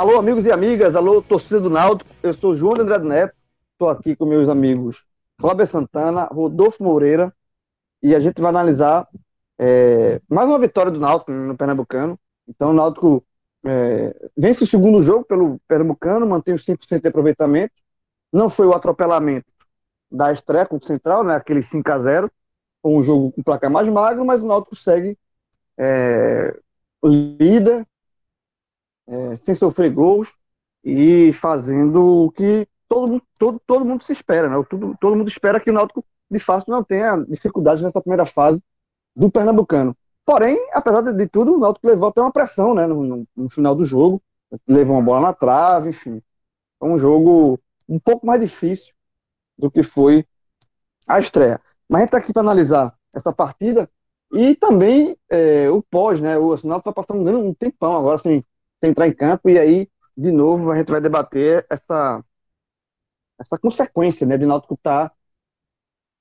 Alô, amigos e amigas, alô, torcida do Náutico. Eu sou João André Neto, estou aqui com meus amigos Robert Santana, Rodolfo Moreira, e a gente vai analisar é, mais uma vitória do Náutico no Pernambucano. Então, o Náutico é, vence o segundo jogo pelo Pernambucano, mantém os 5% de aproveitamento. Não foi o atropelamento da estreia contra o Central, né, aquele 5 a 0 foi um jogo com placar mais magro, mas o Náutico segue é, líder é, sem sofrer gols e fazendo o que todo, todo, todo mundo se espera, né? Todo, todo mundo espera que o Náutico, de fato, não tenha dificuldades nessa primeira fase do Pernambucano. Porém, apesar de, tudo, o Náutico levou até uma pressão né, no, no, no, final do jogo, levou uma bola na trave, enfim. É um jogo um pouco mais difícil do que foi a estreia. Mas a gente está aqui para analisar essa partida e também é, o pós, né? O Náutico vai passar um, um tempão agora sem entrar em campo, e aí, de novo, a gente vai debater essa, essa consequência, né, de Náutico estar tá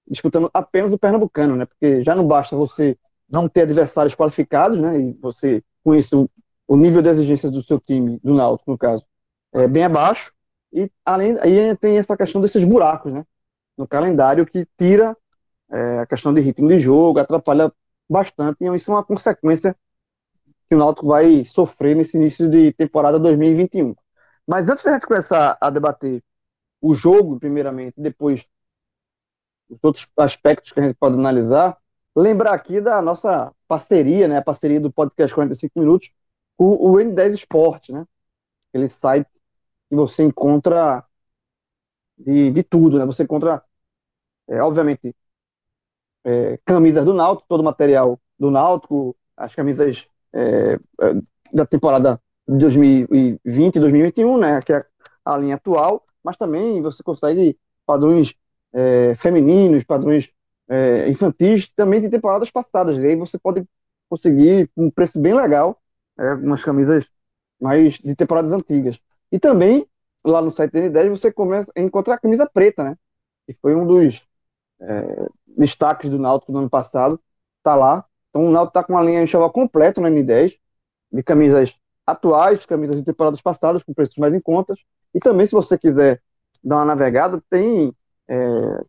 disputando apenas o Pernambucano, né, porque já não basta você não ter adversários qualificados, né, e você, com isso, o nível de exigência do seu time, do Náutico, no caso, é bem abaixo, e além, aí tem essa questão desses buracos, né, no calendário que tira é, a questão de ritmo de jogo, atrapalha bastante, e isso é uma consequência que o Náutico vai sofrer nesse início de temporada 2021. Mas antes da gente começar a debater o jogo, primeiramente, depois os outros aspectos que a gente pode analisar, lembrar aqui da nossa parceria, né, a parceria do podcast 45 Minutos, com o N10 Esporte, né, aquele site que você encontra de, de tudo, né, você encontra, é, obviamente, é, camisas do Náutico, todo o material do Náutico, as camisas é, é, da temporada de 2020 e 2021, né, que é a linha atual, mas também você consegue padrões é, femininos, padrões é, infantis também de temporadas passadas. E aí você pode conseguir um preço bem legal, é, umas camisas mais de temporadas antigas. E também, lá no site N10, você começa a encontrar a camisa preta, né? Que foi um dos é, destaques do Náutico no ano passado. Tá lá. Então o Náutico está com uma linha enxoval completa no N10, de camisas atuais, camisas de temporadas passadas, com preços mais em contas. E também, se você quiser dar uma navegada, tem é,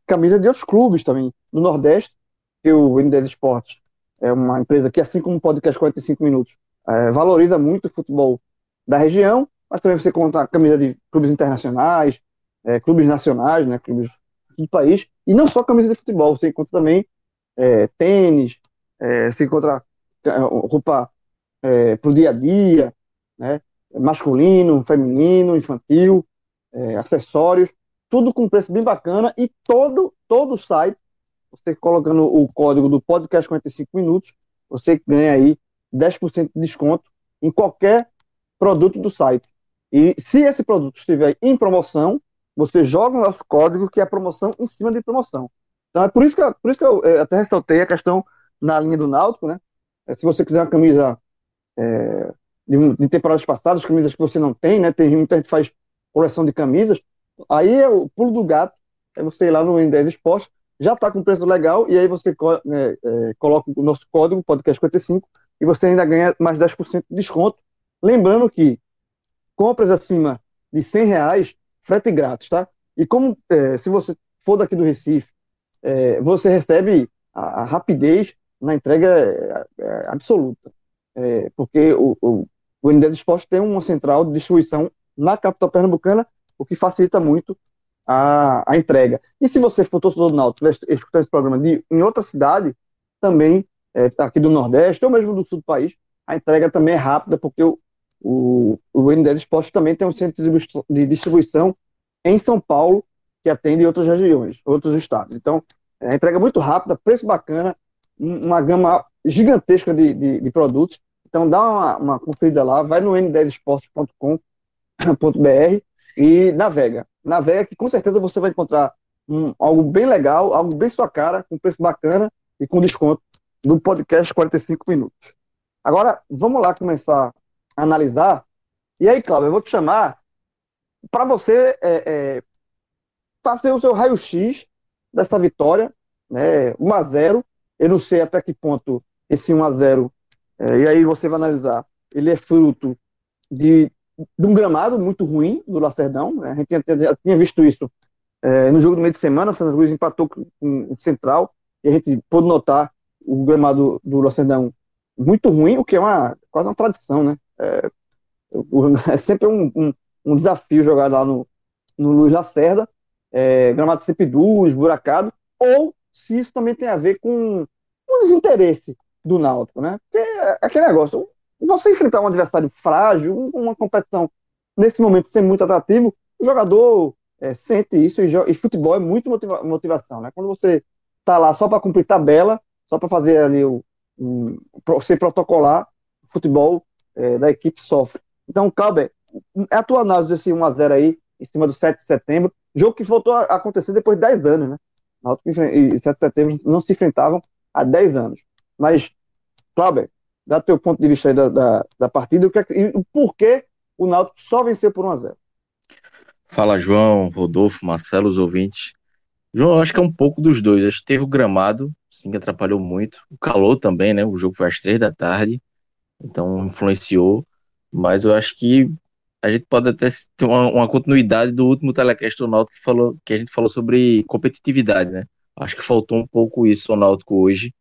camisa de outros clubes também, no Nordeste, que o N10 Esportes é uma empresa que, assim como o podcast 45 Minutos, é, valoriza muito o futebol da região, mas também você conta camisa de clubes internacionais, é, clubes nacionais, né, clubes do país, e não só camisa de futebol, você encontra também é, tênis, é, se encontra é, roupa é, para o dia a dia, né? masculino, feminino, infantil, é, acessórios, tudo com preço bem bacana e todo, todo site, você colocando o código do podcast 45 minutos, você ganha aí 10% de desconto em qualquer produto do site. E se esse produto estiver em promoção, você joga o nosso código, que é promoção em cima de promoção. Então é por isso que, por isso que eu, eu até ressaltei a questão na linha do Náutico, né? É, se você quiser uma camisa é, de, de, temporadas passadas, camisas que você não tem, né? Tem muita gente faz coleção de camisas. Aí é o pulo do gato, é você ir lá no N10 Esporte, já está com preço legal, e aí você né, é, coloca o nosso código, podcast55, e você ainda ganha mais 10% de desconto. Lembrando que compras acima de 100 reais, frete grátis, tá? E como é, se você for daqui do Recife, é, você recebe a, a rapidez na entrega é, é absoluta. É, porque o, o, o Esporte tem uma central de distribuição na capital pernambucana, o que facilita muito a, a entrega. E se você for torcedor do Náutico escutar esse programa de, em outra cidade, também é, aqui do Nordeste ou mesmo do sul do país, a entrega também é rápida, porque o, o, o N10 Esportes também tem um centro de distribuição em São Paulo, que atende outras regiões, outros estados. Então, é, a entrega é muito rápida, preço bacana, uma gama gigantesca de, de, de produtos. Então, dá uma, uma, conferida lá, vai no n10esportes.com.br e navega. Navega que com certeza você vai encontrar um, algo bem legal, algo bem sua cara, com preço bacana e com desconto no podcast 45 minutos. Agora, vamos lá começar a analisar. E aí, Cláudio, eu vou te chamar para você é, é, fazer o seu raio-x dessa vitória, né, 1 a 0 Eu não sei até que ponto esse 1 a 0 é, e aí você vai analisar, ele é fruto de, de um gramado muito ruim do Lacerdão. Né? A gente já tinha visto isso é, no jogo do meio de semana, o Santa Cruz empatou com o Central, e a gente pôde notar o gramado do Lacerdão muito ruim, o que é uma, quase uma tradição, né? É, é sempre um, um, um, desafio jogar lá no, no Luiz Lacerda, é, gramado sempre duro, esburacado, ou se isso também tem a ver com um desinteresse do Náutico, né? Porque é aquele negócio, você enfrentar um adversário frágil, uma competição nesse momento ser muito atrativo, o jogador é, sente isso e, e, futebol é muito motiva motivação, né? Quando você tá lá só para cumprir tabela, só para fazer ali o um, ser protocolar, o futebol é, da equipe sofre. Então, Calber, é a tua análise desse 1x0 aí, em cima do 7 de setembro, jogo que voltou a acontecer depois de 10 anos, né? Náutico e 7 de setembro não se enfrentavam há 10 anos. Mas, Cláudio, dá teu ponto de vista aí da, da, da partida o que, é e o porquê o Náutico só venceu por 1x0. Fala, João, Rodolfo, Marcelo, os ouvintes. João, acho que é um pouco dos dois. Acho que teve o gramado, sim, que atrapalhou muito. O calor também, né? O jogo foi às três da tarde, então influenciou. Mas eu acho que a gente pode até ter uma, uma continuidade do último telecast do Náutico que, falou, que a gente falou sobre competitividade, né? Acho que faltou um pouco isso ao Náutico hoje.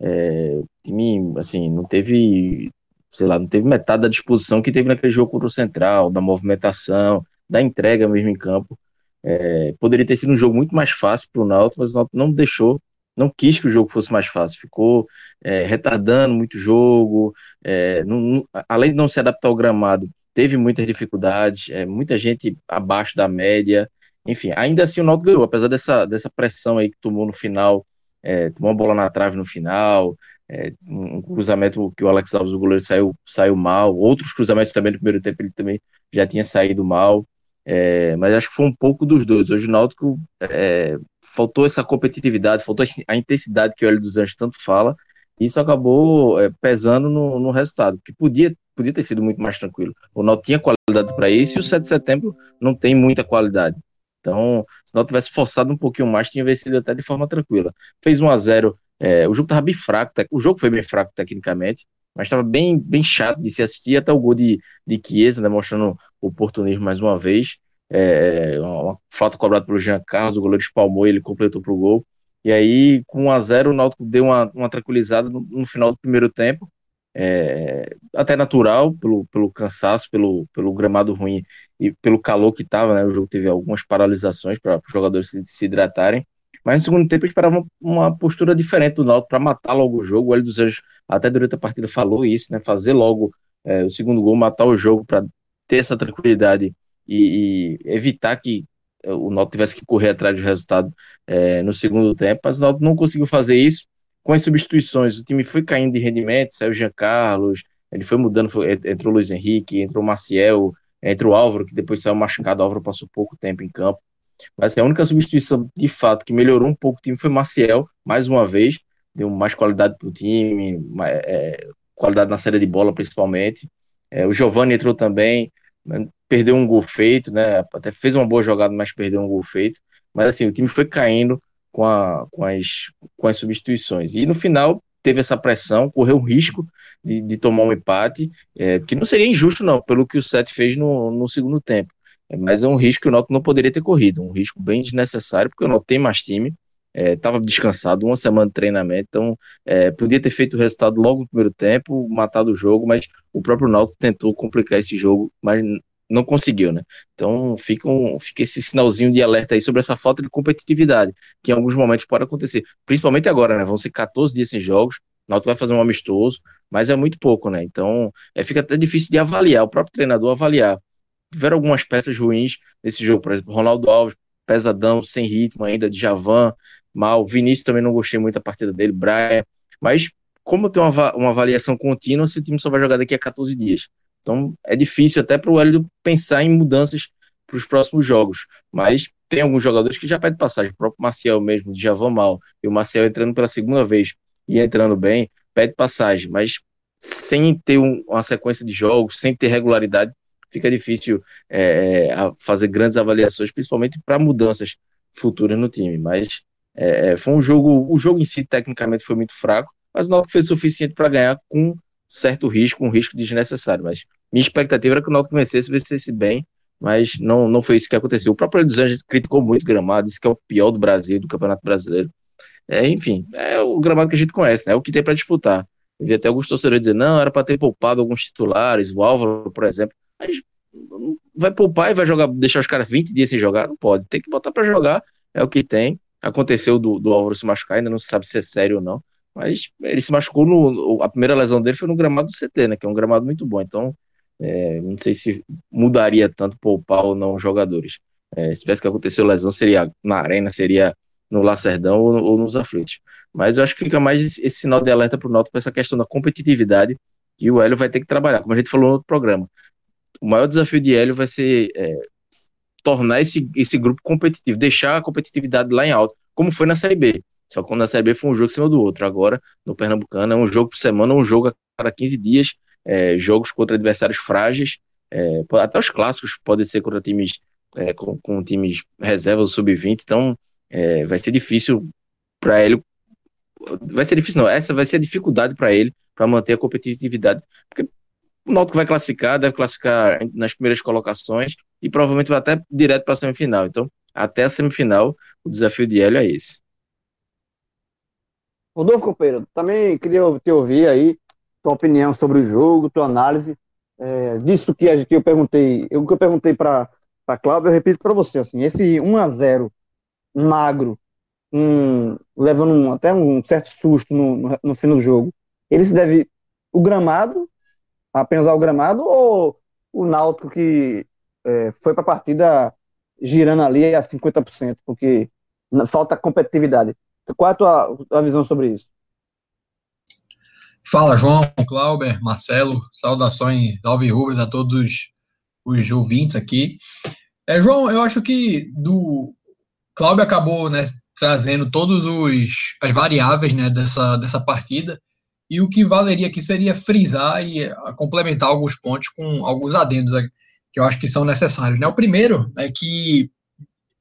É, o time, assim, não teve, sei lá, não teve metade da disposição que teve naquele jogo contra o Central, da movimentação, da entrega mesmo em campo. É, poderia ter sido um jogo muito mais fácil para o Náutico, mas o Náutico não deixou, não quis que o jogo fosse mais fácil, ficou é, retardando muito o jogo, é, não, além de não se adaptar ao gramado, teve muitas dificuldades, é, muita gente abaixo da média, enfim, ainda assim o Náutico ganhou, apesar dessa, dessa pressão aí que tomou no final, é, tomou uma bola na trave no final, é, um cruzamento que o Alex Alves, o goleiro, saiu, saiu mal, outros cruzamentos também no primeiro tempo ele também já tinha saído mal, é, mas acho que foi um pouco dos dois. Hoje o Náutico é, faltou essa competitividade, faltou a intensidade que o Hélio dos Anjos tanto fala, e isso acabou é, pesando no, no, resultado, que podia, podia ter sido muito mais tranquilo. O Náutico tinha qualidade para isso e o 7 de setembro não tem muita qualidade. Então, se não tivesse forçado um pouquinho mais, tinha vencido até de forma tranquila. Fez 1 a 0 é, o jogo estava bem fraco, o jogo foi bem fraco tecnicamente, mas estava bem, bem chato de se assistir até o gol de, de Chiesa, né, mostrando oportunismo mais uma vez. É, uma falta cobrada pelo Jean Carlos, o goleiro espalmou ele completou para o gol. E aí, com 1 a 0 o Náutico deu uma, uma tranquilizada no, no final do primeiro tempo, é, até natural, pelo, pelo cansaço, pelo, pelo gramado ruim e pelo calor que estava, né? O jogo teve algumas paralisações para os jogadores se, se hidratarem. Mas no segundo tempo eu esperava uma postura diferente do Náutico para matar logo o jogo. O Hélio dos Anjos, até durante a partida, falou isso, né? Fazer logo é, o segundo gol, matar o jogo para ter essa tranquilidade e, e, evitar que o Náutico tivesse que correr atrás do resultado é, no segundo tempo. Mas o Náutico não conseguiu fazer isso. Com as substituições, o time foi caindo de rendimento, saiu o Jean Carlos, ele foi mudando, foi, entrou o Luiz Henrique, entrou o Maciel, entrou o Álvaro, que depois saiu machucado, o Álvaro passou pouco tempo em campo. Mas assim, a única substituição de fato que melhorou um pouco o time foi Maciel, mais uma vez, deu mais qualidade para o time, mais, é, qualidade na série de bola principalmente. É, o Giovanni entrou também, né, perdeu um gol feito, né? Até fez uma boa jogada, mas perdeu um gol feito. Mas assim, o time foi caindo com, a, com, as, com as substituições. E no final teve essa pressão, correu o risco de, de tomar um empate, é, que não seria injusto, não, pelo que o Sete fez no, no segundo tempo. É, mas é um risco que o Náutico não poderia ter corrido, um risco bem desnecessário, porque o Náutico tem mais time, estava é, descansado, uma semana de treinamento, então é, podia ter feito o resultado logo no primeiro tempo, matado o jogo, mas o próprio Náutico tentou complicar esse jogo, mas não conseguiu, né? Então fica, um, fica esse sinalzinho de alerta aí sobre essa falta de competitividade, que em alguns momentos pode acontecer, principalmente agora, né? Vão ser 14 dias sem jogos, Náutico vai fazer um amistoso, mas é muito pouco, né? Então, é, fica até difícil de avaliar, o próprio treinador avaliar. Tiveram algumas peças ruins nesse jogo, por exemplo, Ronaldo Alves, pesadão, sem ritmo ainda, de Javan, mal. Vinícius também não gostei muito da partida dele, Brian. Mas, como tem uma, uma avaliação contínua, esse time só vai jogar daqui a 14 dias. Então, é difícil até para o Hélio pensar em mudanças para os próximos jogos. Mas tem alguns jogadores que já pedem passagem. O próprio Marcial mesmo, de Javan mal. E o Marcial entrando pela segunda vez e entrando bem, pede passagem. Mas sem ter um, uma sequência de jogos, sem ter regularidade, fica difícil é, fazer grandes avaliações, principalmente para mudanças futuras no time. Mas é, é, foi um jogo, o jogo em si tecnicamente foi muito fraco, mas o Náutico fez o suficiente para ganhar com certo risco, um risco desnecessário. Mas minha expectativa era que o Náutico vencesse, vencesse bem, mas não, não foi isso que aconteceu. O próprio dos Anjos criticou muito o gramado, disse que é o pior do Brasil, do Campeonato Brasileiro. É, enfim, é o gramado que a gente conhece, né? É o que tem para disputar. Eu vi até alguns torcedores dizer, não, era para ter poupado alguns titulares, o Álvaro, por exemplo. Mas vai poupar e vai jogar, deixar os caras 20 dias sem jogar? Não pode. Tem que botar para jogar, é o que tem. Aconteceu do, do Álvaro se machucar, ainda não se sabe se é sério ou não. Mas ele se machucou no. A primeira lesão dele foi no gramado do CT, né? Que é um gramado muito bom. Então, é, não sei se mudaria tanto poupar ou não os jogadores. É, se tivesse que acontecer lesão, seria na arena, seria no Lacerdão ou, ou nos aflitos. Mas eu acho que fica mais esse, sinal de alerta para o Náutico para essa questão da competitividade que o Hélio vai ter que trabalhar, como a gente falou no outro programa o maior desafio de Hélio vai ser é, tornar esse, esse grupo competitivo, deixar a competitividade lá em alto, como foi na Série B. Só que quando na Série B foi um jogo em cima do outro. Agora, no Pernambucano, é um jogo por semana, um jogo a cada 15 dias, é, jogos contra adversários frágeis, é, até os clássicos podem ser contra times é, com, com, times reservas sub-20, então é, vai ser difícil para ele. Vai ser difícil, não. Essa vai ser a dificuldade para ele para manter a competitividade, porque o Náutico vai classificar, deve classificar nas primeiras colocações e provavelmente vai até direto para a semifinal. Então, até a semifinal, o desafio de Hélio é esse. Rodolfo Copeiro, também queria te ouvir aí tua opinião sobre o jogo, tua análise é, disso que, que eu perguntei, o que eu perguntei para a Cláudia, eu repito para você, assim, esse 1 a 0 magro, um, levando um, até um certo susto no, no, no fim do jogo, ele se deve o gramado apenas ao gramado ou o Náutico que é, foi para a partida girando ali a 50%, porque falta competitividade. Qual a tua, visão sobre isso? Fala, João, Clauber, Marcelo, saudações alvirrubras a todos os ouvintes aqui. É, João, eu acho que do Cláudio acabou né, trazendo todas as variáveis né, dessa, dessa partida e o que valeria aqui seria frisar e eh, complementar alguns pontos com alguns adendos que eu acho que são necessários. Né? O primeiro é que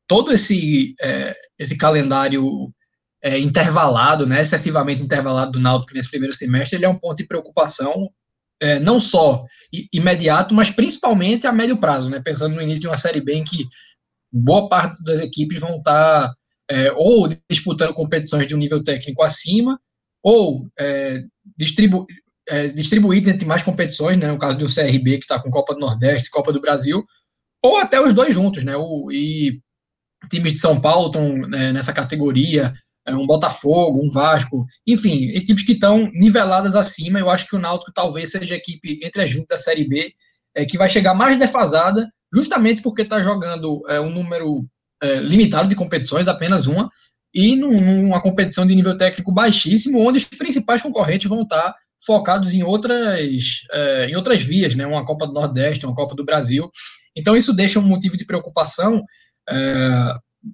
todo esse, é, esse calendário é, intervalado, né, excessivamente intervalado do Náutico nesse primeiro semestre, ele é um ponto de preocupação é, não só imediato, mas principalmente a médio prazo, né, pensando no início de uma Série B em que boa parte das equipes vão estar é, ou disputando competições de um nível técnico acima, ou é, distribu é, distribuído entre mais competições, né, no caso do CRB, que está com Copa do Nordeste, Copa do Brasil, ou até os dois juntos, né, o, e times de São Paulo estão né, nessa categoria, um Botafogo, um Vasco, enfim, equipes que estão niveladas acima, eu acho que o Náutico talvez seja a equipe entre as juntas da Série B, é, que vai chegar mais defasada, justamente porque está jogando é, um número é, limitado de competições, apenas uma, e numa competição de nível técnico baixíssimo, onde os principais concorrentes vão estar focados em outras, é, em outras vias, né? uma Copa do Nordeste, uma Copa do Brasil. Então isso deixa um motivo de preocupação.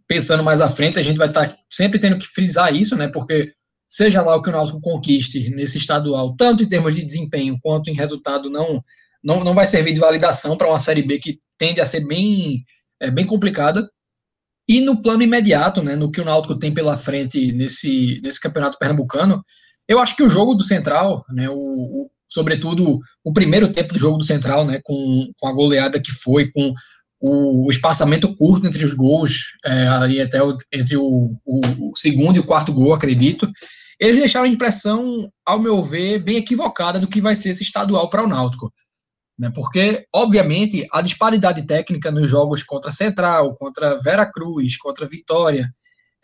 Pensando mais à frente, a gente vai estar sempre tendo que frisar isso, né? porque seja lá o que o Náutico conquiste nesse estadual, tanto em termos de desempenho quanto em resultado, não, não, não vai servir de validação para uma Série B que tende a ser bem, é, bem complicada. E no plano imediato, né, no que o Náutico tem pela frente nesse, nesse campeonato pernambucano, eu acho que o jogo do Central, né, o, o sobretudo o primeiro tempo do jogo do Central, né, com, com a goleada que foi, com o, espaçamento curto entre os gols, é, ali até o, entre o, o, o, segundo e o quarto gol, acredito, eles deixaram a impressão, ao meu ver, bem equivocada do que vai ser esse estadual para o Náutico. Né? Porque, obviamente, a disparidade técnica nos jogos contra Central, contra Vera Cruz, contra Vitória,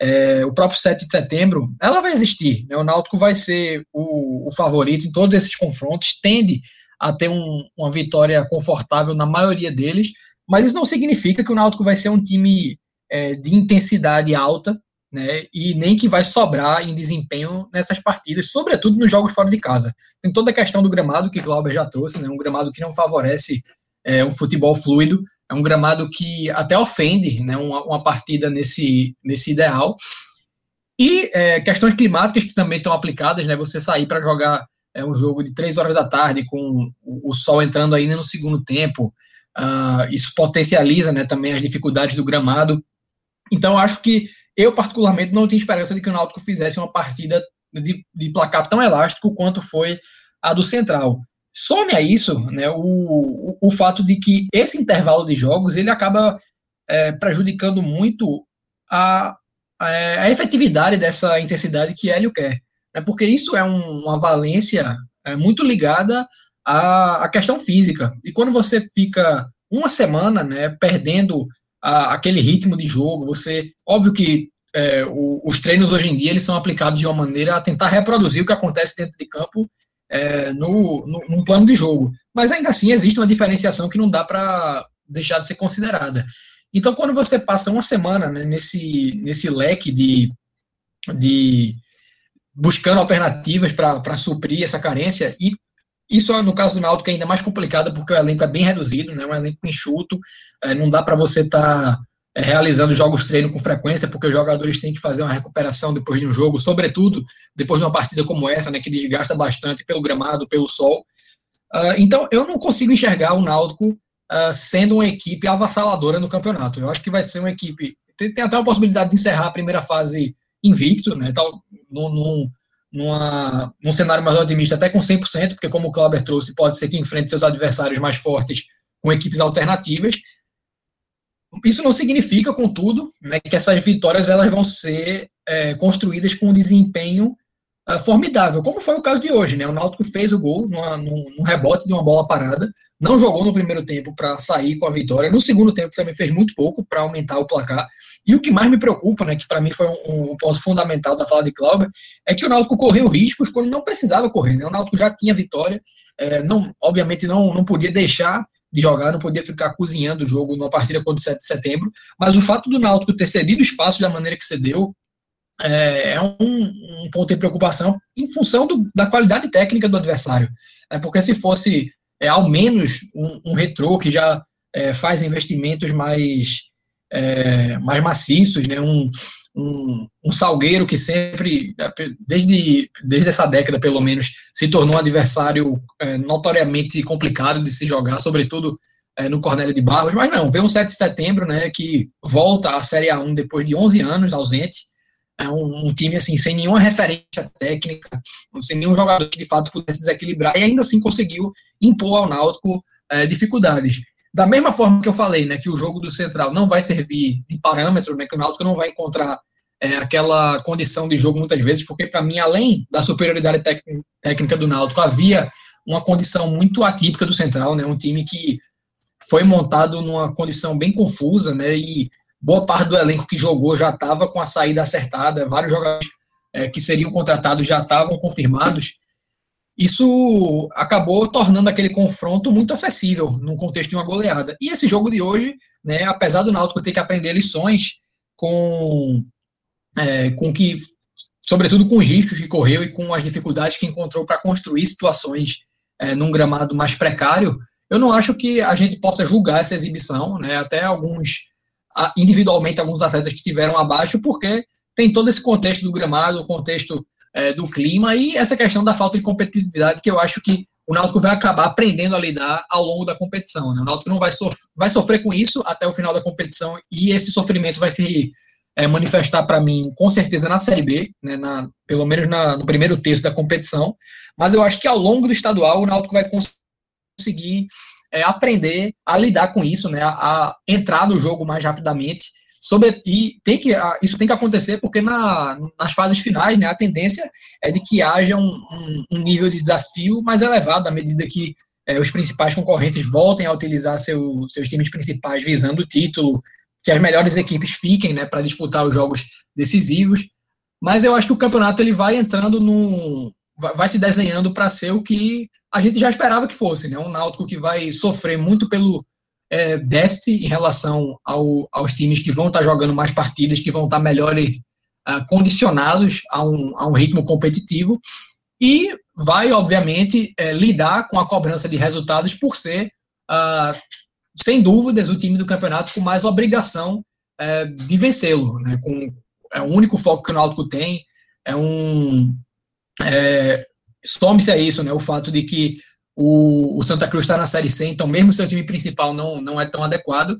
é, o próprio 7 de setembro, ela vai existir. Né? O Náutico vai ser o, o, o favorito em todos esses confrontos, tende a ter um, uma vitória confortável na maioria deles, mas isso não significa que o Náutico vai ser um time é, de intensidade alta, né, e nem que vai sobrar em desempenho nessas partidas, sobretudo nos jogos fora de casa. Tem toda a questão do gramado que Glauber já trouxe, né, um gramado que não favorece é, um futebol fluido, é um gramado que até ofende né, uma, uma partida nesse, nesse ideal. E é, questões climáticas que também estão aplicadas, né, você sair para jogar é, um jogo de três horas da tarde com o, sol entrando ainda no segundo tempo, uh, isso potencializa né, também as dificuldades do gramado. Então, acho que eu, particularmente, não tinha esperança de que o Náutico fizesse uma partida de, de placar tão elástico quanto foi a do Central. Some a isso né, o, o, o fato de que esse intervalo de jogos ele acaba é, prejudicando muito a, a, a, efetividade dessa intensidade que Hélio quer. Né, porque isso é um, uma valência é, muito ligada à, à questão física. E quando você fica uma semana né, perdendo a, aquele ritmo de jogo. Você, óbvio que é, o, os treinos hoje em dia eles são aplicados de uma maneira a tentar reproduzir o que acontece dentro de campo é, no, no, num plano de jogo. Mas ainda assim existe uma diferenciação que não dá para deixar de ser considerada. Então, quando você passa uma semana né, nesse, nesse leque de, de buscando alternativas para suprir essa carência, e isso, no caso do Náutico, é ainda mais complicado porque o elenco é bem reduzido, né? um elenco enxuto, é, não dá para você estar tá, é, realizando jogos treino com frequência, porque os jogadores têm que fazer uma recuperação depois de um jogo, sobretudo depois de uma partida como essa, né, que desgasta bastante pelo gramado, pelo sol. Uh, então, eu não consigo enxergar o Náutico uh, sendo uma equipe avassaladora no campeonato. Eu acho que vai ser uma equipe. Tem, tem até a possibilidade de encerrar a primeira fase invicto, né? Tal, no, numa, num cenário mais otimista, até com 100%, porque como o Clauber trouxe, pode ser que enfrente seus adversários mais fortes com equipes alternativas. Isso não significa, contudo, né, que essas vitórias elas vão ser é, construídas com um desempenho uh, formidável, como foi o caso de hoje. Né? O Náutico fez o gol numa, num, num rebote de uma bola parada, não jogou no primeiro tempo para sair com a vitória, no segundo tempo também fez muito pouco para aumentar o placar. E o que mais me preocupa, né, que para mim foi um, um, ponto fundamental da fala de Cláudio, é que o Náutico correu riscos quando não precisava correr. Né? O Náutico já tinha vitória, é, não, obviamente não, não podia deixar de jogar, não podia ficar cozinhando o jogo numa partida contra o 7 de setembro, mas o fato do Náutico ter cedido espaço da maneira que cedeu é, é um, um, ponto de preocupação em função do, da qualidade técnica do adversário. É, porque se fosse é, ao menos um, um retrô que já é, faz investimentos mais, é, mais maciços, né? um, um, um, salgueiro que sempre, desde, desde essa década pelo menos, se tornou um adversário é, notoriamente complicado de se jogar, sobretudo é, no Cornélio de Barros, mas não, vê um 7 de setembro, né, que volta à Série A1 depois de 11 anos ausente, é um, um, time assim sem nenhuma referência técnica, sem nenhum jogador que de fato pudesse desequilibrar e ainda assim conseguiu impor ao Náutico é, dificuldades. Da mesma forma que eu falei, né, que o jogo do Central não vai servir de parâmetro, né, que o Náutico não vai encontrar é, aquela condição de jogo muitas vezes, porque para mim, além da superioridade técnica do Náutico, havia uma condição muito atípica do Central, né, um time que foi montado numa condição bem confusa, né, e boa parte do elenco que jogou já estava com a saída acertada, vários jogadores é, que seriam contratados já estavam confirmados. Isso acabou tornando aquele confronto muito acessível no contexto de uma goleada. E esse jogo de hoje, né, apesar do Náutico ter que aprender lições com, é, com que, sobretudo com os riscos que correu e com as dificuldades que encontrou para construir situações é, num gramado mais precário, eu não acho que a gente possa julgar essa exibição, né? Até alguns individualmente alguns atletas que tiveram abaixo, porque tem todo esse contexto do gramado, o contexto é, do clima e essa questão da falta de competitividade que eu acho que o Náutico vai acabar aprendendo a lidar ao longo da competição. Né? O Náutico não vai, sof vai sofrer com isso até o final da competição e esse sofrimento vai se é, manifestar para mim com certeza na Série B, né, na, pelo menos na, no primeiro terço da competição, mas eu acho que ao longo do estadual o Náutico vai conseguir é, aprender a lidar com isso, né, a, a, entrar no jogo mais rapidamente. Sobre, e tem que, isso tem que acontecer porque na, nas fases finais né, a tendência é de que haja um, um, um nível de desafio mais elevado à medida que é, os principais concorrentes voltem a utilizar seu, seus times principais visando o título, que as melhores equipes fiquem né, para disputar os jogos decisivos. Mas eu acho que o campeonato ele vai entrando num, vai se desenhando para ser o que a gente já esperava que fosse, né? Um Náutico que vai sofrer muito pelo é, déficit em relação ao, aos times que vão estar tá jogando mais partidas, que vão estar tá melhor uh, condicionados a um, a um ritmo competitivo e vai, obviamente, é, lidar com a cobrança de resultados por ser, uh, sem dúvidas, o time do campeonato com mais obrigação é, de vencê-lo, né? Com é o único foco que o Náutico tem é um é, some-se a isso, né? O fato de que o, o Santa Cruz está na Série C, então mesmo seu time principal não, não é tão adequado.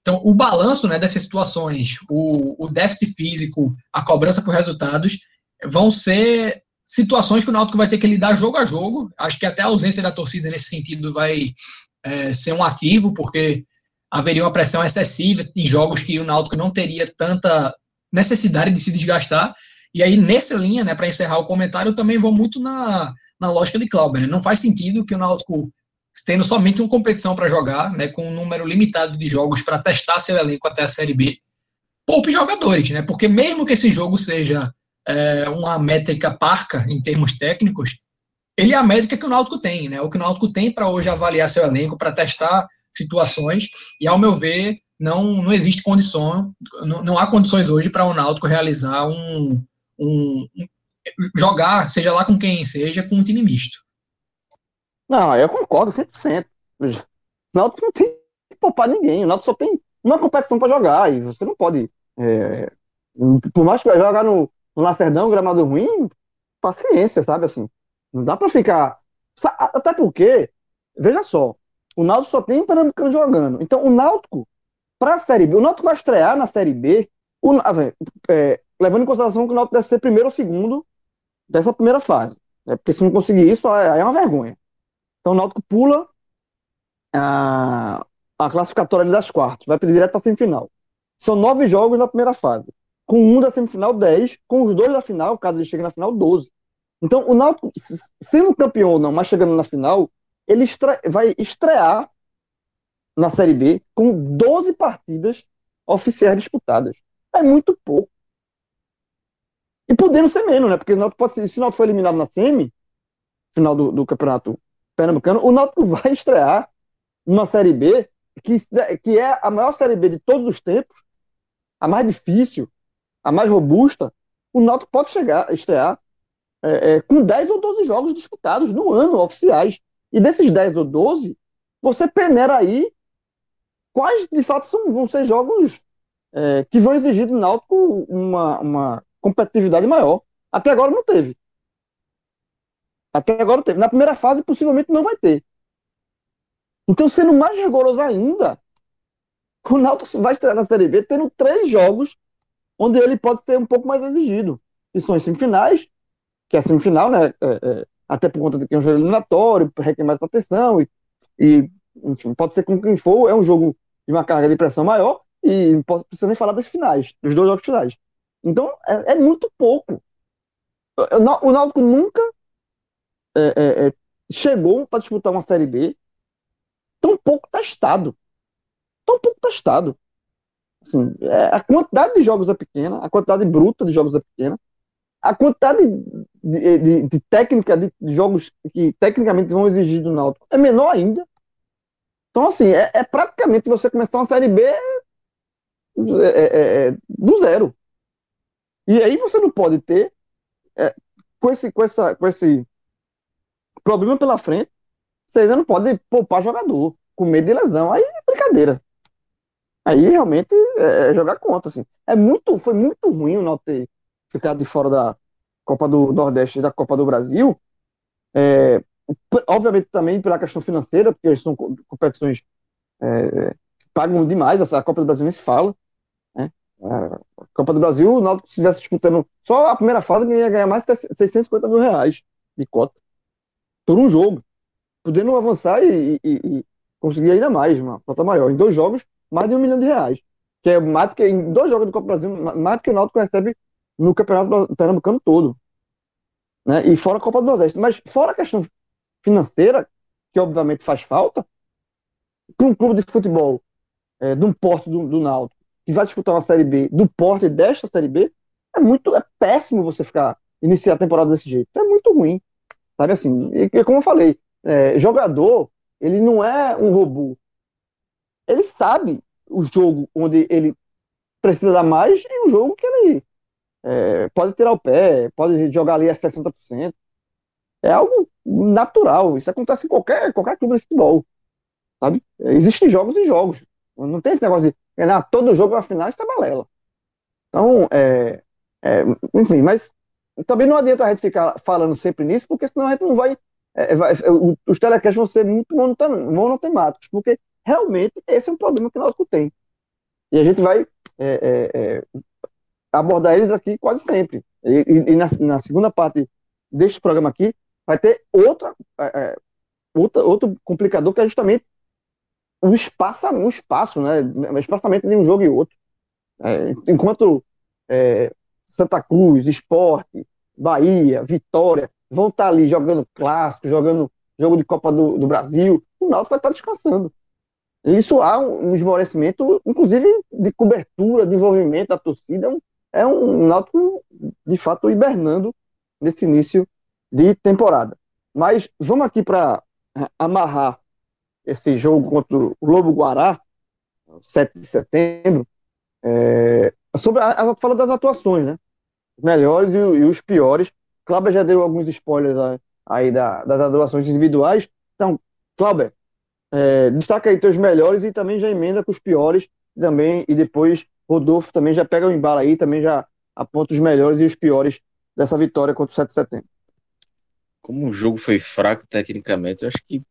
Então, o balanço né, dessas situações, o, o déficit físico, a cobrança por resultados, vão ser situações que o Náutico vai ter que lidar jogo a jogo. Acho que até a ausência da torcida nesse sentido vai é, ser um ativo, porque haveria uma pressão excessiva em jogos que o Náutico não teria tanta necessidade de se desgastar. E aí, nessa linha, né, para encerrar o comentário, eu também vou muito na, na lógica de Clauber. Né? Não faz sentido que o Náutico, tendo somente uma competição para jogar, né, com um número limitado de jogos para testar seu elenco até a Série B, poupe jogadores, né? Porque mesmo que esse jogo seja é, uma métrica parca em termos técnicos, ele é a métrica que o Náutico tem, né? O que o Náutico tem para hoje avaliar seu elenco, para testar situações, e ao meu ver, não, não existe condição, não, não há condições hoje para o Náutico realizar um, um, jogar, seja lá com quem seja, com um time misto. Não, eu concordo 100%. O Náutico não tem que poupar ninguém. O Náutico só tem uma competição para jogar e você não pode. É, por mais que vai jogar no, no Lacerdão, gramado ruim, paciência, sabe? Assim, não dá para ficar. Até porque, veja só, o Náutico só tem Pernambucano jogando. Então, o Náutico, para a Série B, o Náutico vai estrear na Série B. O, é, levando em consideração que o Náutico deve ser primeiro ou segundo dessa primeira fase. Né? Porque se não conseguir isso, aí é uma vergonha. Então o Náutico pula a, a classificatória das quartas, vai direto a semifinal. São nove jogos na primeira fase. Com um da semifinal, dez. Com os dois da final, caso ele chegue na final, doze. Então, o Náutico, sendo campeão ou não, mas chegando na final, ele estre vai estrear na Série B com 12 partidas oficiais disputadas. É muito pouco. E podendo ser menos, né? Porque o Náutico pode ser, se o Náutico for eliminado na semi, final do, do campeonato pernambucano, o Náutico vai estrear numa Série B que, que é a maior Série B de todos os tempos, a mais difícil, a mais robusta. O Náutico pode chegar, estrear é, é, com 10 ou 12 jogos disputados no ano, oficiais. E desses 10 ou 12, você peneira aí quais de fato são, vão ser jogos é, que vão exigir do Náutico uma, uma competitividade maior. Até agora não teve. Até agora teve. Na primeira fase, possivelmente não vai ter. Então, sendo mais rigoroso ainda, o Náutico vai estrear na Série B tendo três jogos onde ele pode ser um pouco mais exigido. E são as semifinais, que é a semifinal, né? É, é, até por conta de que é um jogo eliminatório, requer mais atenção, e, e enfim, pode ser com quem for, é um jogo de uma carga de pressão maior, e não precisa nem falar das finais, dos dois jogos finais. Então, é, é muito pouco. O Náutico nunca é, é, é chegou para disputar uma Série B tão pouco testado. Tão pouco testado. Assim, é, a quantidade de jogos é pequena, a quantidade bruta de jogos é pequena, a quantidade de, de, de técnica de, de, jogos que tecnicamente vão exigir do Náutico é menor ainda. Então, assim, é, é praticamente você começar uma Série B é, do zero. E aí você não pode ter, é, com, esse, com, essa, com esse problema pela frente, você não pode poupar jogador com medo de lesão. Aí é brincadeira. Aí realmente é, é jogar contra. Assim. É muito, foi muito ruim o não ter ficado de fora da Copa do Nordeste e da Copa do Brasil. É, obviamente também pela questão financeira, porque são competições é, pagam demais, a Copa do Brasil nem se fala. A Copa do Brasil, o Náutico se estivesse disputando só a primeira fase, ia ganhar mais de 650 mil reais de cota por um jogo, podendo avançar e, e, e conseguir ainda mais, uma cota maior. Em dois jogos, mais de um milhão de reais. Que é mais do que em dois jogos do Copa do Brasil, mais do que o Náutico recebe no Campeonato Pernambucano todo. Né? E fora a Copa do Nordeste. Mas fora a questão financeira, que obviamente faz falta, para um clube de futebol é, de um porte do, do que vai disputar uma Série B do porte desta Série B, é muito é péssimo você ficar iniciar a temporada desse jeito. É muito ruim. Sabe assim, e, e como eu falei, é, jogador, ele não é um robô. Ele sabe o jogo onde ele precisa dar mais e o jogo que ele é, pode tirar o pé, pode jogar ali a 60%. É algo natural. Isso acontece em qualquer, qualquer clube de futebol. Sabe? Existem jogos e jogos. Não tem esse negócio de ganhar todo jogo na final, é balela. Então, é, é, enfim, mas também não adianta a gente ficar falando sempre nisso, porque senão a gente não vai. É, vai os telecasts vão ser muito monotemáticos, porque realmente esse é um problema que nós tem. E a gente vai é, é, é, abordar eles aqui quase sempre. E, e, e na, na, segunda parte deste programa aqui, vai ter outra, é, outra, outro complicador que é justamente o espaço, o espaço, né? O espaçamento de um jogo e outro. enquanto Santa Cruz, Esporte, Bahia, Vitória, vão estar ali jogando clássico, jogando jogo de Copa do, do Brasil, o Náutico vai estar descansando. Isso há um esmorecimento, inclusive de cobertura, de envolvimento da torcida. É um Náutico, de fato, hibernando nesse início de temporada. Mas vamos aqui para é, amarrar esse jogo contra o Lobo Guará, 7 de setembro, é, sobre a, a, fala das atuações, né? Os melhores e, e os piores. Cláudio já deu alguns spoilers aí da, das atuações individuais. Então, Cláudio, é, destaca aí teus melhores e também já emenda com os piores também. E depois Rodolfo também já pega o embalo aí, também já aponta os melhores e os piores dessa vitória contra o 7 de setembro. Como o jogo foi fraco tecnicamente, eu acho que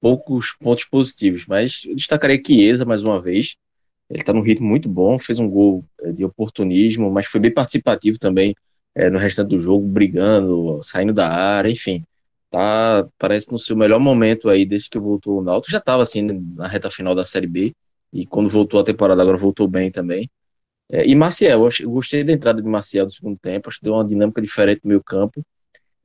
poucos pontos positivos, mas eu destacaria Chiesa mais uma vez. Ele está num ritmo muito bom, fez um gol é, de oportunismo, mas foi bem participativo também é, no restante do jogo, brigando, saindo da área, enfim. Tá, parece no seu melhor momento aí desde que voltou o Náutico. Já estava assim na reta final da Série B e quando voltou a temporada agora voltou bem também. É, e Maciel, eu gostei da entrada de Maciel no segundo tempo, acho que deu uma dinâmica diferente no meio campo.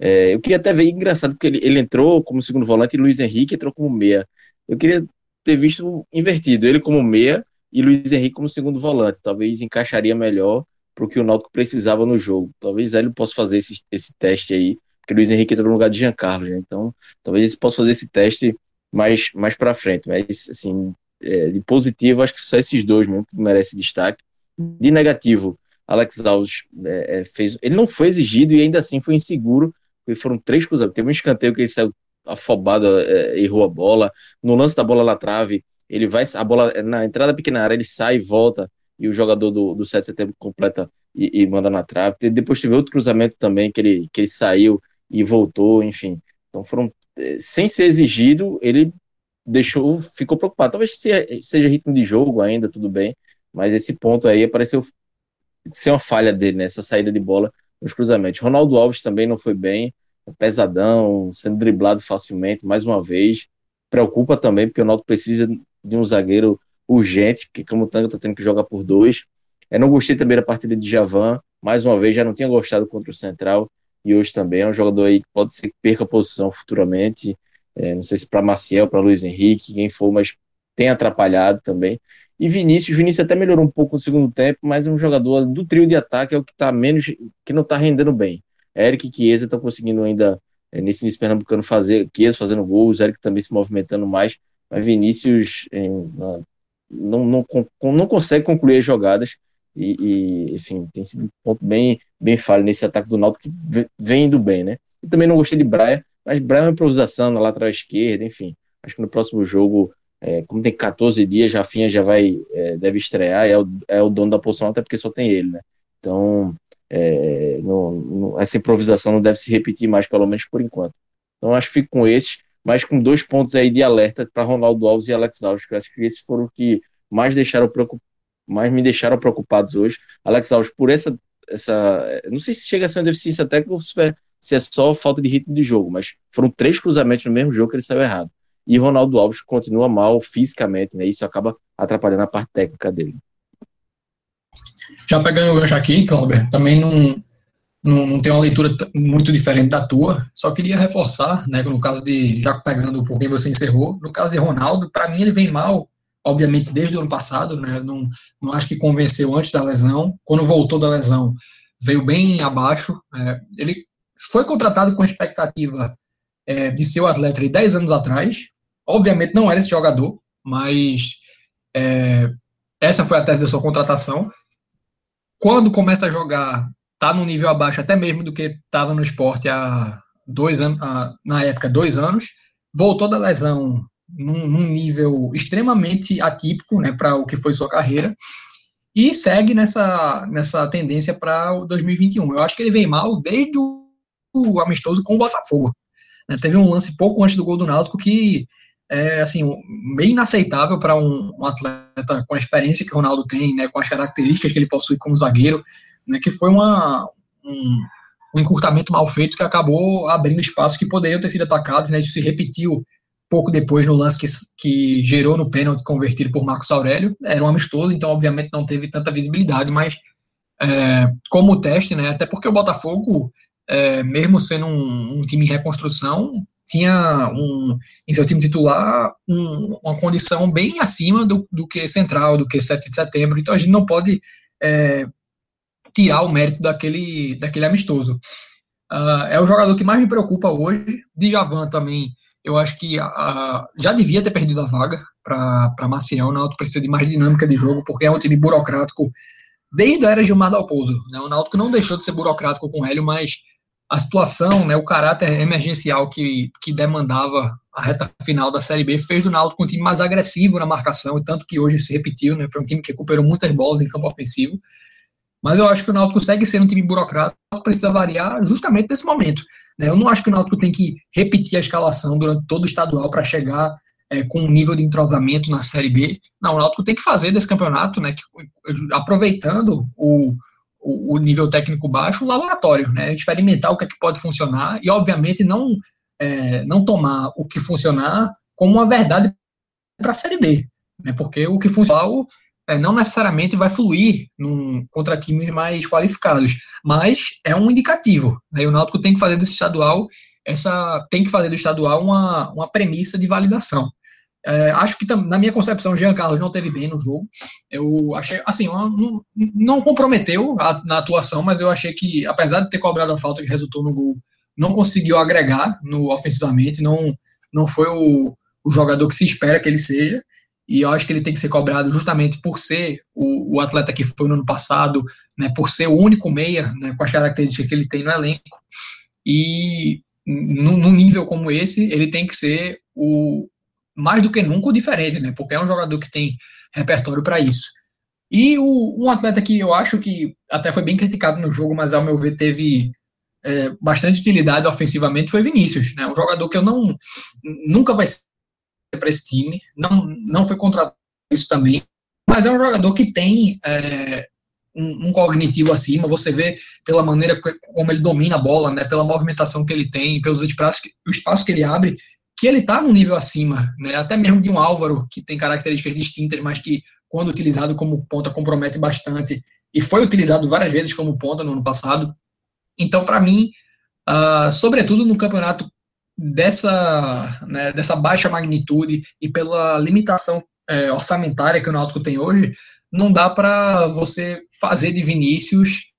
É, eu queria até ver, engraçado, porque ele, ele entrou como segundo volante e Luiz Henrique entrou como meia. Eu queria ter visto invertido, ele como meia e Luiz Henrique como segundo volante. Talvez encaixaria melhor para o que o Náutico precisava no jogo. Talvez ele possa fazer esse, esse teste aí, porque Luiz Henrique entrou no lugar de Giancarlo, né? então talvez ele possa fazer esse teste mais, mais para frente. Mas, assim, é, de positivo, acho que só esses dois mesmo que merecem destaque. De negativo, Alex Alves é, é, fez. Ele não foi exigido e ainda assim foi inseguro, porque foram três cruzamentos. Teve um escanteio que ele saiu afobado, é, errou a bola. No lance da bola na trave, ele vai, a bola na entrada pequena área, ele sai e volta, e o jogador do, do 7 de setembro completa e, e manda na trave. Depois teve outro cruzamento também que ele, que ele saiu e voltou, enfim. Então foram, eh, sem ser exigido, ele deixou, ficou preocupado. Talvez seja ritmo de jogo ainda, tudo bem, mas esse ponto aí apareceu ser uma falha dele, né, saída de bola nos cruzamentos. Ronaldo Alves também não foi bem, pesadão, sendo driblado facilmente, mais uma vez. Preocupa também, porque o Ronaldo precisa de um zagueiro urgente, porque como o Tanga está tendo que jogar por dois. Eu não gostei também da partida de Javan, mais uma vez, já não tinha gostado contra o Central, e hoje também é um jogador aí que pode ser que perca posição futuramente. É, não sei se para Maciel, para Luiz Henrique, quem for, mas tem atrapalhado também. E Vinícius, Vinícius até melhorou um pouco no segundo tempo, mas é um jogador do trio de ataque é o que tá menos, que não está rendendo bem. Eric e Chiesa estão conseguindo ainda é, nesse início pernambucano fazer, Chiesa fazendo gols, Eric também se movimentando mais, mas Vinícius não, não, não consegue concluir as jogadas e, e, enfim, tem sido um ponto bem, bem falho nesse ataque do Náutico que vem indo bem, né? E também não gostei de Braia, mas Braia é uma improvisação na lateral esquerda, enfim. Acho que no próximo jogo, é, como tem 14 dias, Jafinha já vai, é, deve estrear, é o, é o dono da posição, até porque só tem ele, né? Então, é, não, não, essa improvisação não deve se repetir mais, pelo menos por enquanto. Então, acho que fico com esses, mas com dois pontos aí de alerta para Ronaldo Alves e Alex Alves, que eu acho que esses foram que mais deixaram me deixaram preocupados hoje. Alex Alves, por essa, essa. Não sei se chega a ser uma deficiência técnica ou se é só falta de ritmo de jogo, mas foram três cruzamentos no mesmo jogo que ele saiu errado. E Ronaldo Alves continua mal fisicamente, né? Isso acaba atrapalhando a parte técnica dele. Já pegando o gancho aqui, Cláudio, também não, não, não tem uma leitura muito diferente da tua, só queria reforçar, né, no caso de, já pegando por quem você encerrou, no caso de Ronaldo, para mim ele vem mal obviamente desde o ano passado, né? Não, não acho que convenceu antes da lesão. Quando voltou da lesão, veio bem abaixo. É, ele foi contratado com expectativa é, de ser o atleta de 10 anos atrás. Obviamente não era esse jogador, mas é, essa foi a tese da sua contratação. Quando começa a jogar, tá no nível abaixo até mesmo do que estava no esporte há dois anos, na época, dois anos. Voltou da lesão num, num nível extremamente atípico né, para o que foi sua carreira e segue nessa, nessa tendência para o 2021. Eu acho que ele vem mal desde o, o amistoso com o Botafogo. Né, teve um lance pouco antes do gol do Náutico que é assim bem inaceitável para um, um, atleta com a experiência que o Ronaldo tem, né, com as características que ele possui como zagueiro, né, que foi uma, um, um encurtamento mal feito que acabou abrindo espaço que poderiam ter sido atacados, né, isso se repetiu pouco depois no lance que, que gerou no pênalti convertido por Marcos Aurélio, era um amistoso, então obviamente não teve tanta visibilidade, mas é, como teste, né, até porque o Botafogo, é, mesmo sendo um, um, time em reconstrução, tinha um, em seu time titular um, uma condição bem acima do, do que Central, do que 7 de setembro, então a gente não pode é, tirar o mérito daquele, daquele amistoso. Uh, é o jogador que mais me preocupa hoje, Djavan também eu acho que já devia ter perdido a vaga para Maciel. O Náutico precisa de mais dinâmica de jogo, porque é um time burocrático desde a era Gilmar Dalpozo. Né? O Náutico não deixou de ser burocrático com o Hélio, mas a situação, né, o caráter emergencial que, que demandava a reta final da Série B fez do Náutico um time mais agressivo na marcação, e tanto que hoje se repetiu, né, foi um time que recuperou muitas bolas em campo ofensivo. Mas eu acho que o Náutico segue sendo um time burocrático, precisa variar justamente nesse momento. Né? Eu não acho que o Náutico tem que repetir a escalação durante todo o estadual para chegar é, com um nível de entrosamento na Série B. Não, o Náutico tem que fazer desse campeonato, né, que, aproveitando o, o, o, nível técnico baixo, um laboratório, né, experimentar o que, é que pode funcionar e, obviamente, não, é, não tomar o que funcionar como uma verdade para a Série B, né, porque o que funciona é, não necessariamente vai fluir num, contra times mais qualificados, mas é um indicativo. Né? O Náutico tem que fazer desse estadual essa tem que fazer do estadual uma, uma premissa de validação. É, acho que na minha concepção, o Jean Carlos não teve bem no jogo. Eu achei, assim, não, não comprometeu a, na atuação, mas eu achei que, apesar de ter cobrado a falta que resultou no gol, não conseguiu agregar no ofensivamente, não, não foi o, o jogador que se espera que ele seja e eu acho que ele tem que ser cobrado justamente por ser o, o atleta que foi no ano passado, né, por ser o único meia, né, com as características que ele tem no elenco, e num nível como esse, ele tem que ser o mais do que nunca o diferente, né, porque é um jogador que tem repertório para isso. E o, um atleta que eu acho que até foi bem criticado no jogo, mas ao meu ver teve é, bastante utilidade ofensivamente foi Vinícius, né, um jogador que eu não nunca vai ser para esse time. Não, não foi contratado isso também, mas é um jogador que tem é, um, um, cognitivo acima. Você vê pela maneira como ele domina a bola, né, pela movimentação que ele tem, pelos espaços que, o espaço que ele abre, que ele está num nível acima, né, até mesmo de um Álvaro que tem características distintas, mas que quando utilizado como ponta compromete bastante e foi utilizado várias vezes como ponta no ano passado. Então, para mim, uh, sobretudo no campeonato dessa, né, dessa baixa magnitude e pela limitação é, orçamentária que o Náutico tem hoje, não dá para você fazer de Vinícius